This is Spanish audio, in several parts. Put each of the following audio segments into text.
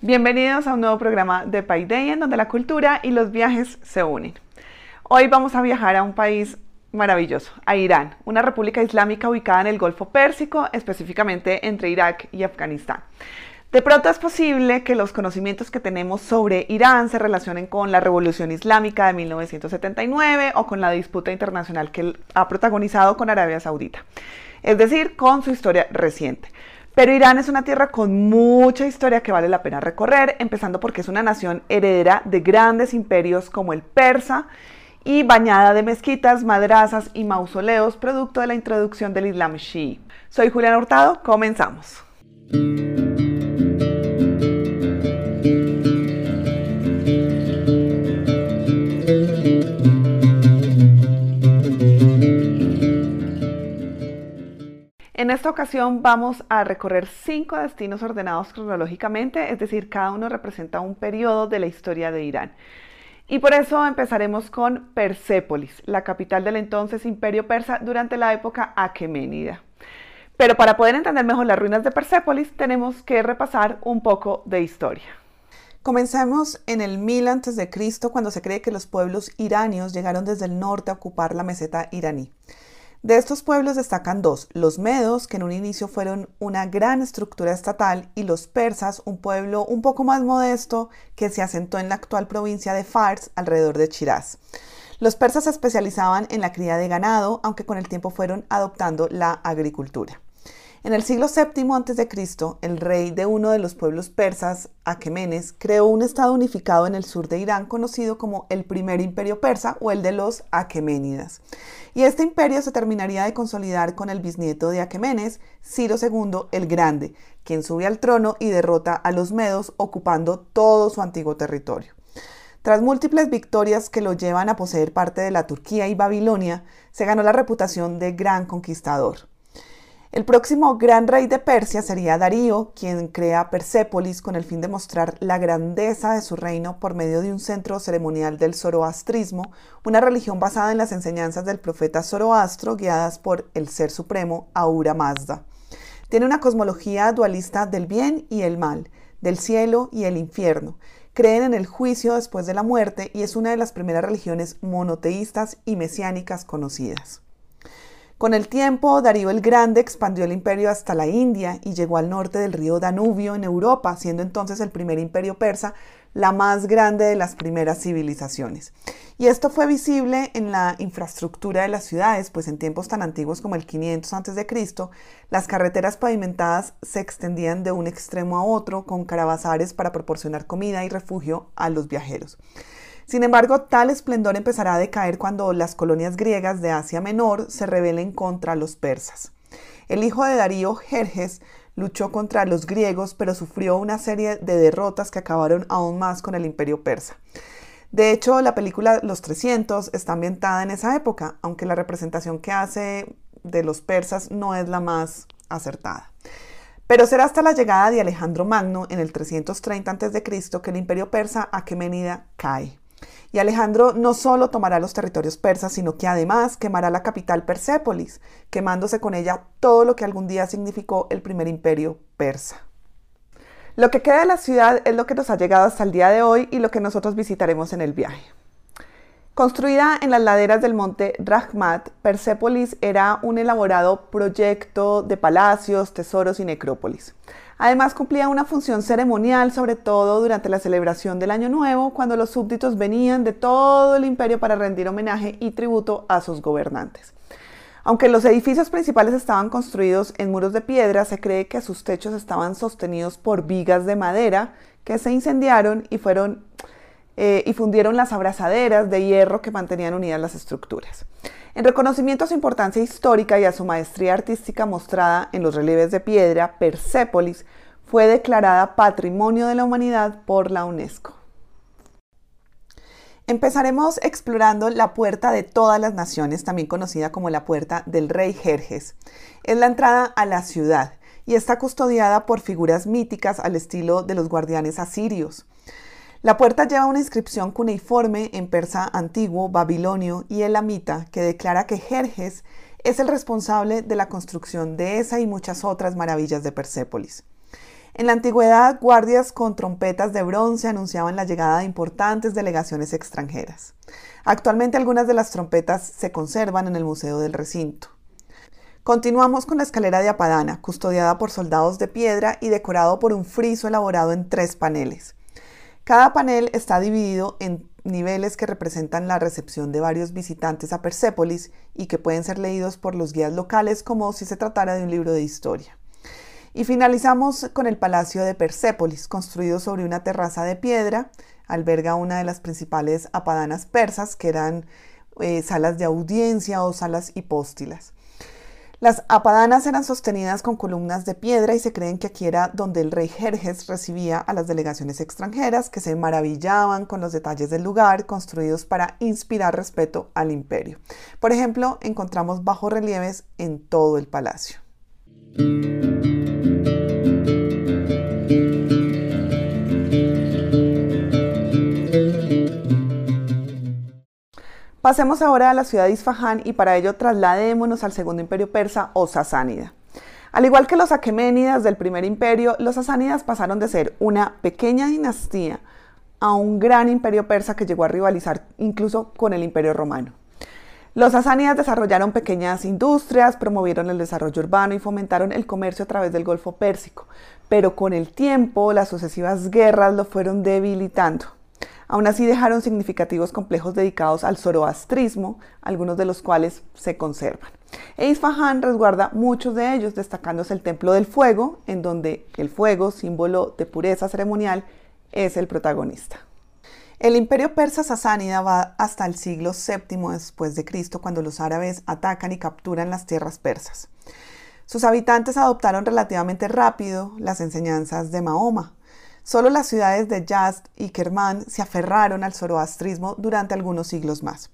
Bienvenidos a un nuevo programa de Paideia en donde la cultura y los viajes se unen. Hoy vamos a viajar a un país maravilloso, a Irán, una república islámica ubicada en el Golfo Pérsico, específicamente entre Irak y Afganistán. De pronto es posible que los conocimientos que tenemos sobre Irán se relacionen con la Revolución Islámica de 1979 o con la disputa internacional que ha protagonizado con Arabia Saudita, es decir, con su historia reciente. Pero Irán es una tierra con mucha historia que vale la pena recorrer, empezando porque es una nación heredera de grandes imperios como el persa y bañada de mezquitas, madrazas y mausoleos, producto de la introducción del Islam Shii. Soy Julián Hurtado, comenzamos. Esta ocasión vamos a recorrer cinco destinos ordenados cronológicamente, es decir, cada uno representa un periodo de la historia de Irán. Y por eso empezaremos con Persépolis, la capital del entonces imperio persa durante la época aqueménida. Pero para poder entender mejor las ruinas de Persépolis tenemos que repasar un poco de historia. Comencemos en el 1000 a.C., cuando se cree que los pueblos iranios llegaron desde el norte a ocupar la meseta iraní. De estos pueblos destacan dos, los medos, que en un inicio fueron una gran estructura estatal, y los persas, un pueblo un poco más modesto que se asentó en la actual provincia de Fars, alrededor de Shiraz. Los persas se especializaban en la cría de ganado, aunque con el tiempo fueron adoptando la agricultura. En el siglo VII a.C., el rey de uno de los pueblos persas, Aquemenes, creó un estado unificado en el sur de Irán conocido como el primer imperio persa o el de los Aqueménidas. Y este imperio se terminaría de consolidar con el bisnieto de Aquemenes, Ciro II el Grande, quien sube al trono y derrota a los medos ocupando todo su antiguo territorio. Tras múltiples victorias que lo llevan a poseer parte de la Turquía y Babilonia, se ganó la reputación de gran conquistador. El próximo gran rey de Persia sería Darío, quien crea Persépolis con el fin de mostrar la grandeza de su reino por medio de un centro ceremonial del zoroastrismo, una religión basada en las enseñanzas del profeta Zoroastro guiadas por el ser supremo Ahura Mazda. Tiene una cosmología dualista del bien y el mal, del cielo y el infierno. Creen en el juicio después de la muerte y es una de las primeras religiones monoteístas y mesiánicas conocidas. Con el tiempo, Darío el Grande expandió el imperio hasta la India y llegó al norte del río Danubio en Europa, siendo entonces el primer imperio persa la más grande de las primeras civilizaciones. Y esto fue visible en la infraestructura de las ciudades, pues en tiempos tan antiguos como el 500 a.C., las carreteras pavimentadas se extendían de un extremo a otro con carabazares para proporcionar comida y refugio a los viajeros. Sin embargo, tal esplendor empezará a decaer cuando las colonias griegas de Asia Menor se rebelen contra los persas. El hijo de Darío, Jerjes, luchó contra los griegos, pero sufrió una serie de derrotas que acabaron aún más con el imperio persa. De hecho, la película Los 300 está ambientada en esa época, aunque la representación que hace de los persas no es la más acertada. Pero será hasta la llegada de Alejandro Magno en el 330 a.C. que el imperio persa aquemenida cae. Y Alejandro no solo tomará los territorios persas, sino que además quemará la capital Persépolis, quemándose con ella todo lo que algún día significó el primer imperio persa. Lo que queda de la ciudad es lo que nos ha llegado hasta el día de hoy y lo que nosotros visitaremos en el viaje. Construida en las laderas del monte Rahmat, Persépolis era un elaborado proyecto de palacios, tesoros y necrópolis. Además cumplía una función ceremonial, sobre todo durante la celebración del Año Nuevo, cuando los súbditos venían de todo el imperio para rendir homenaje y tributo a sus gobernantes. Aunque los edificios principales estaban construidos en muros de piedra, se cree que sus techos estaban sostenidos por vigas de madera que se incendiaron y fueron eh, y fundieron las abrazaderas de hierro que mantenían unidas las estructuras. En reconocimiento a su importancia histórica y a su maestría artística mostrada en los relieves de piedra, Persépolis fue declarada Patrimonio de la Humanidad por la UNESCO. Empezaremos explorando la Puerta de todas las Naciones, también conocida como la Puerta del Rey Jerjes. Es la entrada a la ciudad y está custodiada por figuras míticas al estilo de los guardianes asirios. La puerta lleva una inscripción cuneiforme en persa antiguo, babilonio y elamita que declara que Jerjes es el responsable de la construcción de esa y muchas otras maravillas de Persépolis. En la antigüedad, guardias con trompetas de bronce anunciaban la llegada de importantes delegaciones extranjeras. Actualmente algunas de las trompetas se conservan en el Museo del Recinto. Continuamos con la escalera de Apadana, custodiada por soldados de piedra y decorado por un friso elaborado en tres paneles. Cada panel está dividido en niveles que representan la recepción de varios visitantes a Persépolis y que pueden ser leídos por los guías locales como si se tratara de un libro de historia. Y finalizamos con el Palacio de Persépolis, construido sobre una terraza de piedra. Alberga una de las principales apadanas persas, que eran eh, salas de audiencia o salas hipóstilas. Las apadanas eran sostenidas con columnas de piedra y se creen que aquí era donde el rey Jerjes recibía a las delegaciones extranjeras que se maravillaban con los detalles del lugar construidos para inspirar respeto al imperio. Por ejemplo, encontramos bajos relieves en todo el palacio. Pasemos ahora a la ciudad de Isfahán y para ello trasladémonos al segundo imperio persa o sasánida. Al igual que los aqueménidas del primer imperio, los sasánidas pasaron de ser una pequeña dinastía a un gran imperio persa que llegó a rivalizar incluso con el imperio romano. Los sasánidas desarrollaron pequeñas industrias, promovieron el desarrollo urbano y fomentaron el comercio a través del Golfo Pérsico, pero con el tiempo las sucesivas guerras lo fueron debilitando. Aún así dejaron significativos complejos dedicados al zoroastrismo, algunos de los cuales se conservan. E Isfahan resguarda muchos de ellos, destacándose el Templo del Fuego, en donde el fuego, símbolo de pureza ceremonial, es el protagonista. El imperio persa sasánida va hasta el siglo VII después de Cristo cuando los árabes atacan y capturan las tierras persas. Sus habitantes adoptaron relativamente rápido las enseñanzas de Mahoma, Solo las ciudades de Yazd y Kerman se aferraron al zoroastrismo durante algunos siglos más.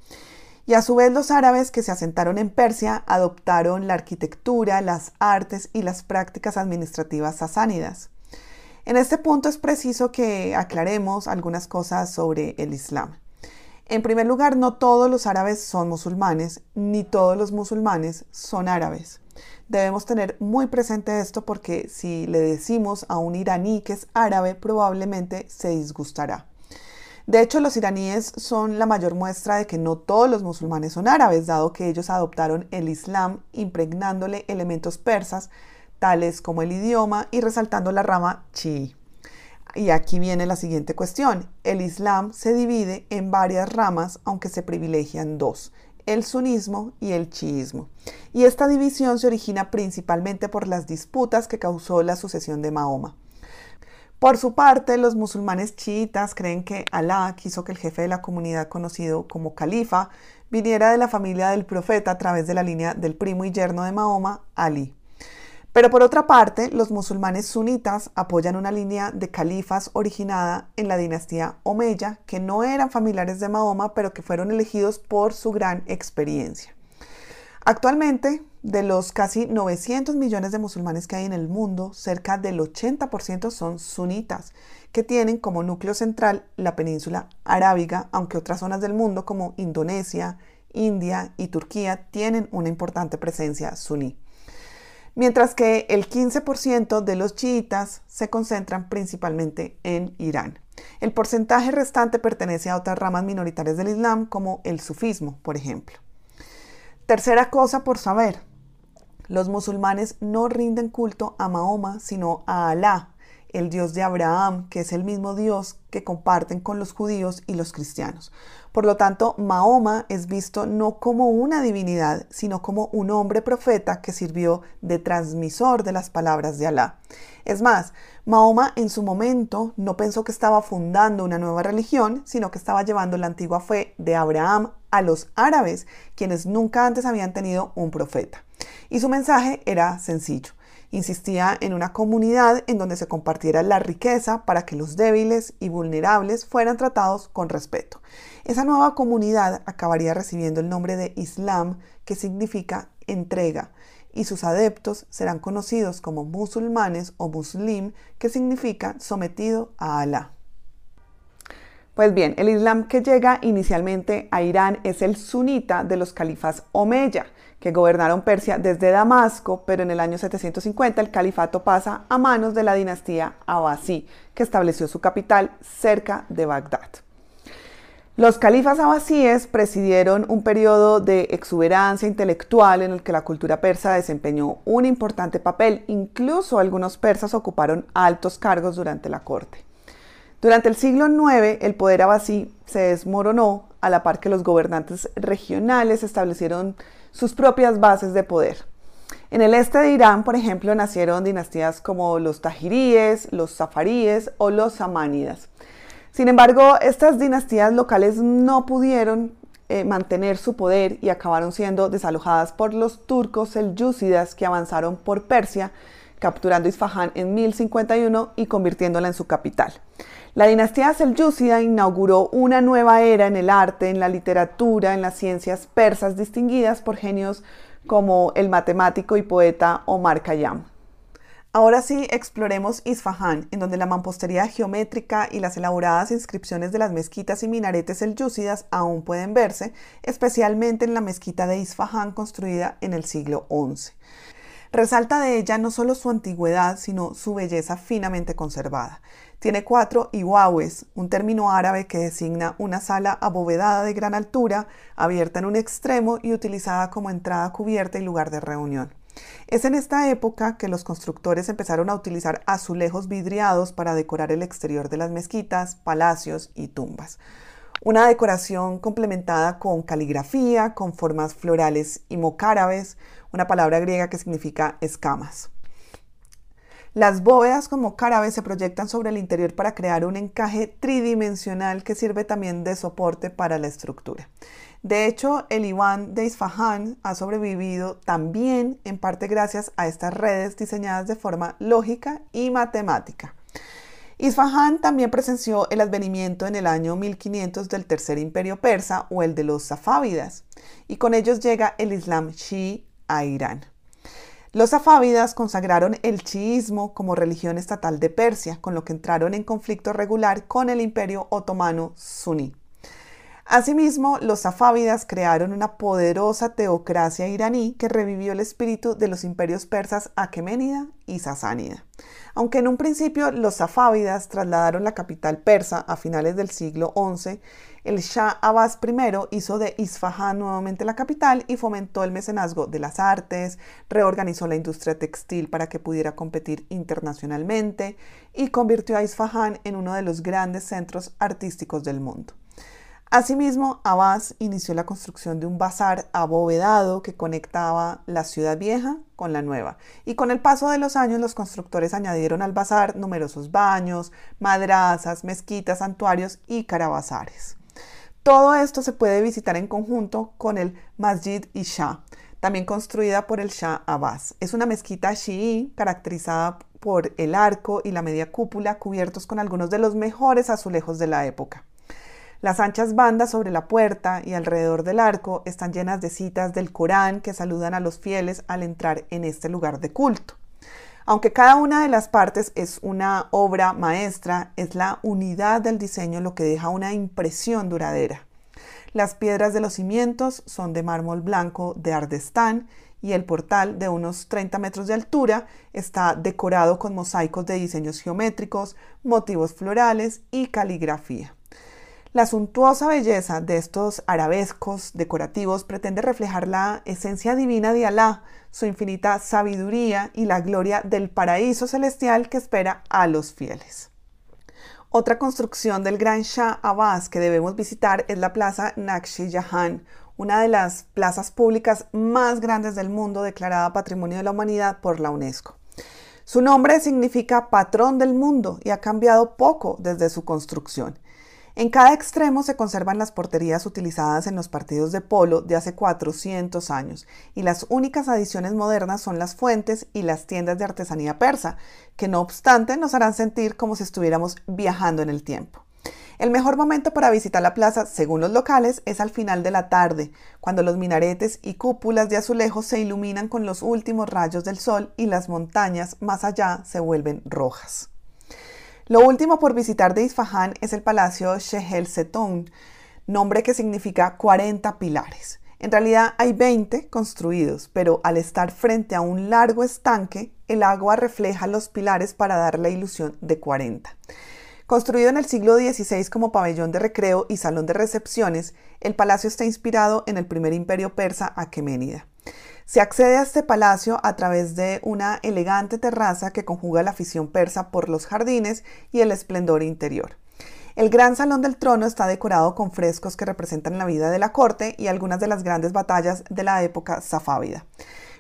Y a su vez los árabes que se asentaron en Persia adoptaron la arquitectura, las artes y las prácticas administrativas sasánidas. En este punto es preciso que aclaremos algunas cosas sobre el Islam. En primer lugar, no todos los árabes son musulmanes, ni todos los musulmanes son árabes. Debemos tener muy presente esto porque si le decimos a un iraní que es árabe, probablemente se disgustará. De hecho, los iraníes son la mayor muestra de que no todos los musulmanes son árabes, dado que ellos adoptaron el Islam impregnándole elementos persas, tales como el idioma, y resaltando la rama chií. Y aquí viene la siguiente cuestión. El Islam se divide en varias ramas, aunque se privilegian dos, el sunismo y el chiismo. Y esta división se origina principalmente por las disputas que causó la sucesión de Mahoma. Por su parte, los musulmanes chiitas creen que Alá quiso que el jefe de la comunidad conocido como califa viniera de la familia del profeta a través de la línea del primo y yerno de Mahoma, Ali. Pero por otra parte, los musulmanes sunitas apoyan una línea de califas originada en la dinastía Omeya, que no eran familiares de Mahoma, pero que fueron elegidos por su gran experiencia. Actualmente, de los casi 900 millones de musulmanes que hay en el mundo, cerca del 80% son sunitas, que tienen como núcleo central la península arábiga, aunque otras zonas del mundo como Indonesia, India y Turquía tienen una importante presencia suní mientras que el 15% de los chiitas se concentran principalmente en Irán. El porcentaje restante pertenece a otras ramas minoritarias del Islam, como el sufismo, por ejemplo. Tercera cosa por saber, los musulmanes no rinden culto a Mahoma, sino a Alá, el Dios de Abraham, que es el mismo Dios que comparten con los judíos y los cristianos. Por lo tanto, Mahoma es visto no como una divinidad, sino como un hombre profeta que sirvió de transmisor de las palabras de Alá. Es más, Mahoma en su momento no pensó que estaba fundando una nueva religión, sino que estaba llevando la antigua fe de Abraham a los árabes, quienes nunca antes habían tenido un profeta. Y su mensaje era sencillo Insistía en una comunidad en donde se compartiera la riqueza para que los débiles y vulnerables fueran tratados con respeto. Esa nueva comunidad acabaría recibiendo el nombre de Islam, que significa entrega, y sus adeptos serán conocidos como musulmanes o muslim, que significa sometido a Alá. Pues bien, el Islam que llega inicialmente a Irán es el sunita de los califas Omeya, que gobernaron Persia desde Damasco, pero en el año 750 el califato pasa a manos de la dinastía Abbasí, que estableció su capital cerca de Bagdad. Los califas abbasíes presidieron un periodo de exuberancia intelectual en el que la cultura persa desempeñó un importante papel, incluso algunos persas ocuparon altos cargos durante la corte. Durante el siglo IX, el poder abasí se desmoronó a la par que los gobernantes regionales establecieron sus propias bases de poder. En el este de Irán, por ejemplo, nacieron dinastías como los tajiríes, los safaríes o los samánidas. Sin embargo, estas dinastías locales no pudieron eh, mantener su poder y acabaron siendo desalojadas por los turcos selyúcidas que avanzaron por Persia, capturando Isfahán en 1051 y convirtiéndola en su capital. La dinastía selyúcida inauguró una nueva era en el arte, en la literatura, en las ciencias persas, distinguidas por genios como el matemático y poeta Omar Khayyam. Ahora sí, exploremos Isfahán, en donde la mampostería geométrica y las elaboradas inscripciones de las mezquitas y minaretes selyúcidas aún pueden verse, especialmente en la mezquita de Isfahán construida en el siglo XI. Resalta de ella no solo su antigüedad, sino su belleza finamente conservada. Tiene cuatro iwawes, un término árabe que designa una sala abovedada de gran altura, abierta en un extremo y utilizada como entrada cubierta y lugar de reunión. Es en esta época que los constructores empezaron a utilizar azulejos vidriados para decorar el exterior de las mezquitas, palacios y tumbas. Una decoración complementada con caligrafía, con formas florales y mocárabes, una palabra griega que significa escamas. Las bóvedas como carabes se proyectan sobre el interior para crear un encaje tridimensional que sirve también de soporte para la estructura. De hecho, el Iván de Isfahan ha sobrevivido también en parte gracias a estas redes diseñadas de forma lógica y matemática. Isfahan también presenció el advenimiento en el año 1500 del Tercer Imperio Persa o el de los Safávidas, y con ellos llega el Islam Shi a Irán. Los safávidas consagraron el chiismo como religión estatal de Persia, con lo que entraron en conflicto regular con el imperio otomano suní. Asimismo, los safávidas crearon una poderosa teocracia iraní que revivió el espíritu de los imperios persas Aqueménida y Sasánida. Aunque en un principio los safávidas trasladaron la capital persa a finales del siglo XI, el Shah Abbas I hizo de Isfahan nuevamente la capital y fomentó el mecenazgo de las artes, reorganizó la industria textil para que pudiera competir internacionalmente y convirtió a Isfahan en uno de los grandes centros artísticos del mundo. Asimismo, Abbas inició la construcción de un bazar abovedado que conectaba la ciudad vieja con la nueva. Y con el paso de los años, los constructores añadieron al bazar numerosos baños, madrazas, mezquitas, santuarios y carabazares. Todo esto se puede visitar en conjunto con el Masjid Isha, también construida por el Shah Abbas. Es una mezquita shií caracterizada por el arco y la media cúpula cubiertos con algunos de los mejores azulejos de la época. Las anchas bandas sobre la puerta y alrededor del arco están llenas de citas del Corán que saludan a los fieles al entrar en este lugar de culto. Aunque cada una de las partes es una obra maestra, es la unidad del diseño lo que deja una impresión duradera. Las piedras de los cimientos son de mármol blanco de Ardestán y el portal de unos 30 metros de altura está decorado con mosaicos de diseños geométricos, motivos florales y caligrafía. La suntuosa belleza de estos arabescos decorativos pretende reflejar la esencia divina de Alá, su infinita sabiduría y la gloria del paraíso celestial que espera a los fieles. Otra construcción del Gran Shah Abbas que debemos visitar es la Plaza Nakshi Jahan, una de las plazas públicas más grandes del mundo declarada Patrimonio de la Humanidad por la UNESCO. Su nombre significa patrón del mundo y ha cambiado poco desde su construcción. En cada extremo se conservan las porterías utilizadas en los partidos de polo de hace 400 años y las únicas adiciones modernas son las fuentes y las tiendas de artesanía persa, que no obstante nos harán sentir como si estuviéramos viajando en el tiempo. El mejor momento para visitar la plaza, según los locales, es al final de la tarde, cuando los minaretes y cúpulas de azulejos se iluminan con los últimos rayos del sol y las montañas más allá se vuelven rojas. Lo último por visitar de Isfahán es el Palacio Shehel Setón, nombre que significa 40 pilares. En realidad hay 20 construidos, pero al estar frente a un largo estanque, el agua refleja los pilares para dar la ilusión de 40. Construido en el siglo XVI como pabellón de recreo y salón de recepciones, el palacio está inspirado en el primer imperio persa Aqueménida. Se accede a este palacio a través de una elegante terraza que conjuga la afición persa por los jardines y el esplendor interior. El gran salón del trono está decorado con frescos que representan la vida de la corte y algunas de las grandes batallas de la época safávida.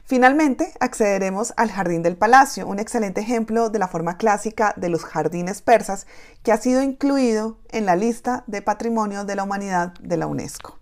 Finalmente, accederemos al Jardín del Palacio, un excelente ejemplo de la forma clásica de los jardines persas que ha sido incluido en la lista de Patrimonio de la Humanidad de la UNESCO.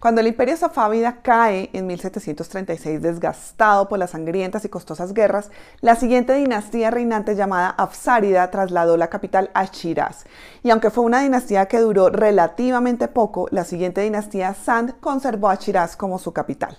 Cuando el imperio safávida cae en 1736 desgastado por las sangrientas y costosas guerras, la siguiente dinastía reinante llamada Afsárida trasladó la capital a Shiraz. Y aunque fue una dinastía que duró relativamente poco, la siguiente dinastía Sand conservó a Shiraz como su capital.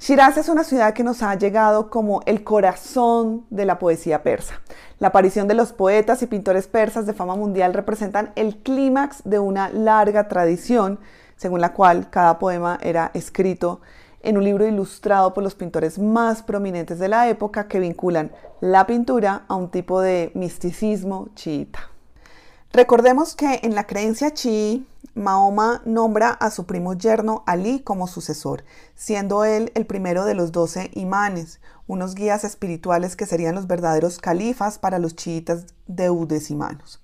Shiraz es una ciudad que nos ha llegado como el corazón de la poesía persa. La aparición de los poetas y pintores persas de fama mundial representan el clímax de una larga tradición según la cual cada poema era escrito en un libro ilustrado por los pintores más prominentes de la época que vinculan la pintura a un tipo de misticismo chiita. Recordemos que en la creencia chií, Mahoma nombra a su primo yerno Ali como sucesor, siendo él el primero de los doce imanes, unos guías espirituales que serían los verdaderos califas para los chiitas deudecimanos.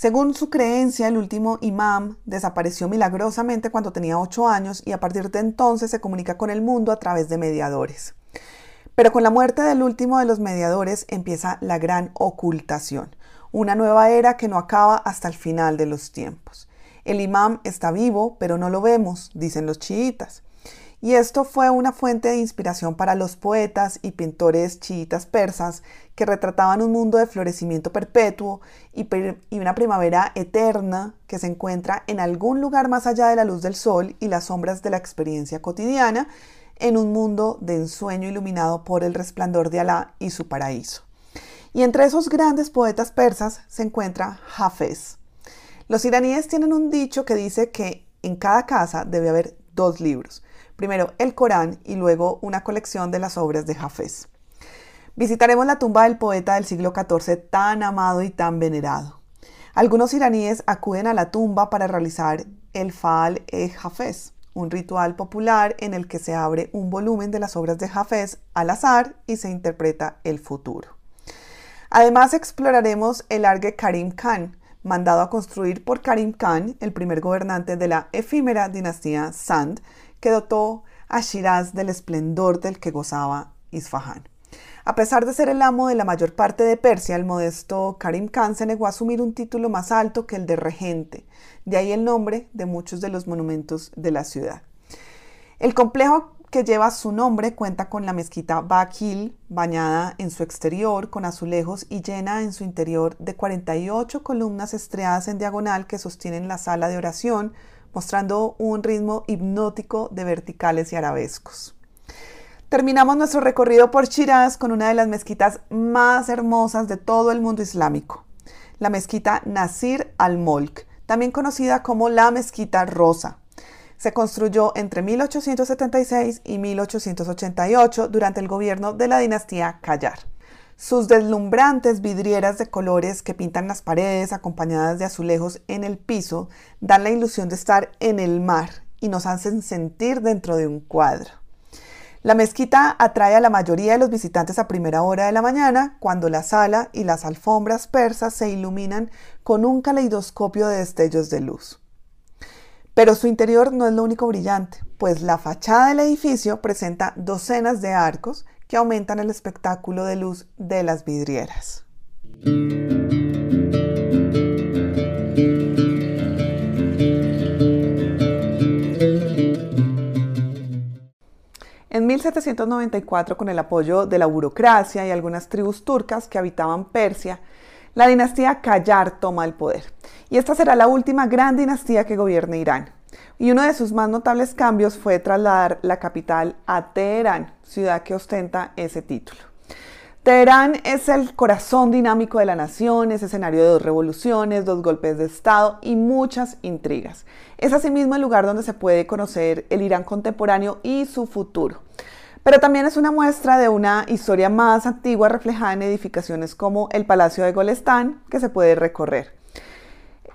Según su creencia, el último imam desapareció milagrosamente cuando tenía ocho años y a partir de entonces se comunica con el mundo a través de mediadores. Pero con la muerte del último de los mediadores empieza la gran ocultación, una nueva era que no acaba hasta el final de los tiempos. El imam está vivo, pero no lo vemos, dicen los chiitas. Y esto fue una fuente de inspiración para los poetas y pintores chiitas persas que retrataban un mundo de florecimiento perpetuo y, una primavera eterna que se encuentra en algún lugar más allá de la luz del sol y las sombras de la experiencia cotidiana, en un mundo de ensueño iluminado por el resplandor de Alá y su paraíso. Y entre esos grandes poetas persas se encuentra Hafez. Los iraníes tienen un dicho que dice que en cada casa debe haber dos libros primero el Corán y luego una colección de las obras de Hafez. Visitaremos la tumba del poeta del siglo XIV tan amado y tan venerado. Algunos iraníes acuden a la tumba para realizar el Faal e Hafez, un ritual popular en el que se abre un volumen de las obras de Hafez al azar y se interpreta el futuro. Además exploraremos el Arge Karim Khan, mandado a construir por Karim Khan, el primer gobernante de la efímera dinastía Sand, que dotó a Shiraz del esplendor del que gozaba Isfahán. A pesar de ser el amo de la mayor parte de Persia, el modesto Karim Khan se negó a asumir un título más alto que el de regente, de ahí el nombre de muchos de los monumentos de la ciudad. El complejo que lleva su nombre cuenta con la mezquita Bakil, bañada en su exterior con azulejos y llena en su interior de 48 columnas estriadas en diagonal que sostienen la sala de oración, mostrando un ritmo hipnótico de verticales y arabescos. Terminamos nuestro recorrido por Shiraz con una de las mezquitas más hermosas de todo el mundo islámico, la mezquita Nasir al-Molk, también conocida como la mezquita rosa. Se construyó entre 1876 y 1888 durante el gobierno de la dinastía Qajar. Sus deslumbrantes vidrieras de colores que pintan las paredes acompañadas de azulejos en el piso dan la ilusión de estar en el mar y nos hacen sentir dentro de un cuadro. La mezquita atrae a la mayoría de los visitantes a primera hora de la mañana, cuando la sala y las alfombras persas se iluminan con un caleidoscopio de destellos de luz. Pero su interior no es lo único brillante, pues la fachada del edificio presenta docenas de arcos que aumentan el espectáculo de luz de las vidrieras. En 1794, con el apoyo de la burocracia y algunas tribus turcas que habitaban Persia, la dinastía Qajar toma el poder. Y esta será la última gran dinastía que gobierne Irán. Y uno de sus más notables cambios fue trasladar la capital a Teherán, ciudad que ostenta ese título. Teherán es el corazón dinámico de la nación, es escenario de dos revoluciones, dos golpes de Estado y muchas intrigas. Es asimismo el lugar donde se puede conocer el Irán contemporáneo y su futuro. Pero también es una muestra de una historia más antigua reflejada en edificaciones como el Palacio de Golestán, que se puede recorrer.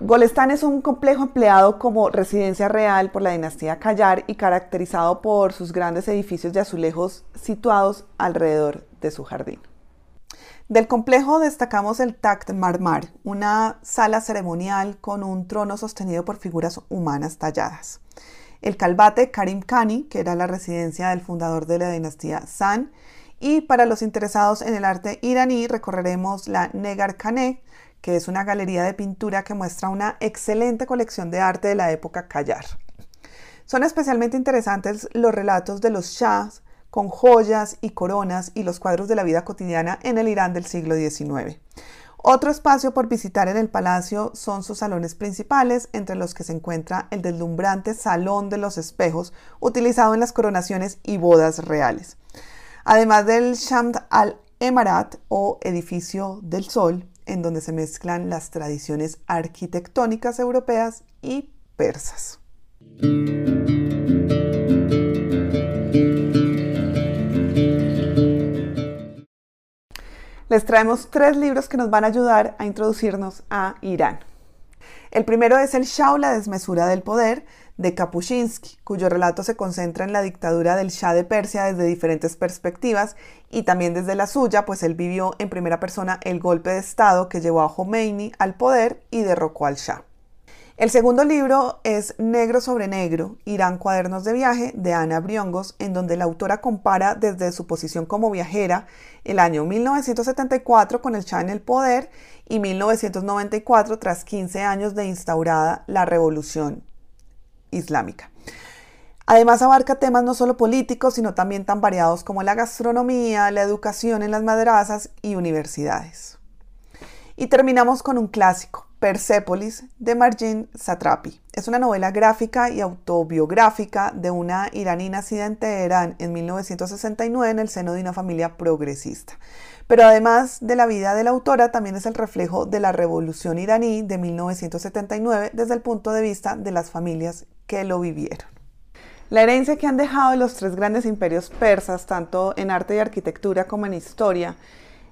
Golestán es un complejo empleado como residencia real por la dinastía Kayar y caracterizado por sus grandes edificios de azulejos situados alrededor de su jardín. Del complejo destacamos el Takht Marmar, una sala ceremonial con un trono sostenido por figuras humanas talladas. El Calvate Karim Khani, que era la residencia del fundador de la dinastía San, y para los interesados en el arte iraní recorreremos la Negar Khaneh, que es una galería de pintura que muestra una excelente colección de arte de la época Kayar. Son especialmente interesantes los relatos de los shahs con joyas y coronas y los cuadros de la vida cotidiana en el Irán del siglo XIX. Otro espacio por visitar en el palacio son sus salones principales, entre los que se encuentra el deslumbrante Salón de los Espejos, utilizado en las coronaciones y bodas reales. Además del Shamt al-Emarat o Edificio del Sol, en donde se mezclan las tradiciones arquitectónicas europeas y persas. les traemos tres libros que nos van a ayudar a introducirnos a Irán. El primero es El Shah la desmesura del poder de Kapuscinski, cuyo relato se concentra en la dictadura del Shah de Persia desde diferentes perspectivas y también desde la suya, pues él vivió en primera persona el golpe de Estado que llevó a Khomeini al poder y derrocó al Shah. El segundo libro es Negro sobre Negro, Irán Cuadernos de Viaje, de Ana Briongos, en donde la autora compara desde su posición como viajera el año 1974 con el Shah en el poder y 1994 tras 15 años de instaurada la revolución islámica. Además abarca temas no solo políticos, sino también tan variados como la gastronomía, la educación en las madrazas y universidades. Y terminamos con un clásico, Persepolis de Marjin Satrapi. Es una novela gráfica y autobiográfica de una iraní nacida en Teherán en 1969 en el seno de una familia progresista. Pero además de la vida de la autora, también es el reflejo de la revolución iraní de 1979 desde el punto de vista de las familias que lo vivieron. La herencia que han dejado los tres grandes imperios persas, tanto en arte y arquitectura como en historia,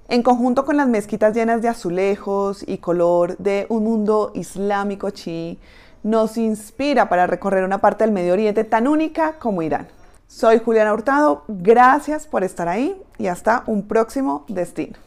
en conjunto con las mezquitas llenas de azulejos y color de un mundo islámico chií, nos inspira para recorrer una parte del Medio Oriente tan única como Irán. Soy Juliana Hurtado, gracias por estar ahí y hasta un próximo destino.